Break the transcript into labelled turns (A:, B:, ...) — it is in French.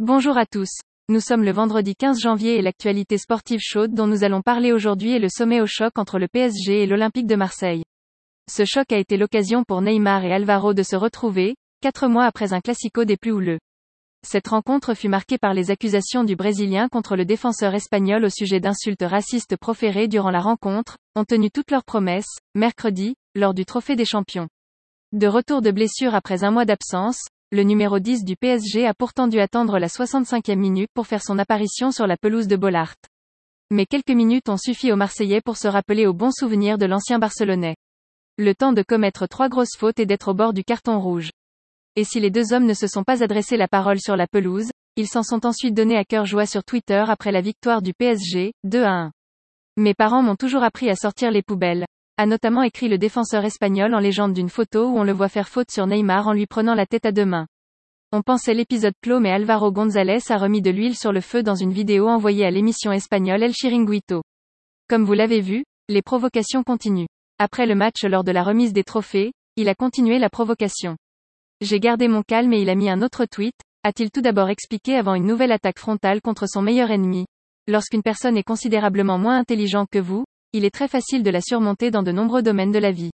A: Bonjour à tous. Nous sommes le vendredi 15 janvier et l'actualité sportive chaude dont nous allons parler aujourd'hui est le sommet au choc entre le PSG et l'Olympique de Marseille. Ce choc a été l'occasion pour Neymar et Alvaro de se retrouver, quatre mois après un classico des plus houleux. Cette rencontre fut marquée par les accusations du Brésilien contre le défenseur espagnol au sujet d'insultes racistes proférées durant la rencontre, ont tenu toutes leurs promesses, mercredi, lors du Trophée des Champions. De retour de blessure après un mois d'absence, le numéro 10 du PSG a pourtant dû attendre la 65e minute pour faire son apparition sur la pelouse de Bollard. Mais quelques minutes ont suffi aux Marseillais pour se rappeler au bon souvenir de l'ancien Barcelonais. Le temps de commettre trois grosses fautes et d'être au bord du carton rouge. Et si les deux hommes ne se sont pas adressés la parole sur la pelouse, ils s'en sont ensuite donnés à cœur joie sur Twitter après la victoire du PSG, 2 à 1. Mes parents m'ont toujours appris à sortir les poubelles, a notamment écrit le défenseur espagnol en légende d'une photo où on le voit faire faute sur Neymar en lui prenant la tête à deux mains. On pensait l'épisode clos mais Alvaro González a remis de l'huile sur le feu dans une vidéo envoyée à l'émission espagnole El Chiringuito. Comme vous l'avez vu, les provocations continuent. Après le match lors de la remise des trophées, il a continué la provocation. J'ai gardé mon calme et il a mis un autre tweet, a-t-il tout d'abord expliqué avant une nouvelle attaque frontale contre son meilleur ennemi? Lorsqu'une personne est considérablement moins intelligente que vous, il est très facile de la surmonter dans de nombreux domaines de la vie.